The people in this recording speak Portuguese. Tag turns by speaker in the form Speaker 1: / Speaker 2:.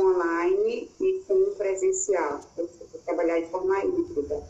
Speaker 1: online e com presencial, eu trabalhar de forma híbrida.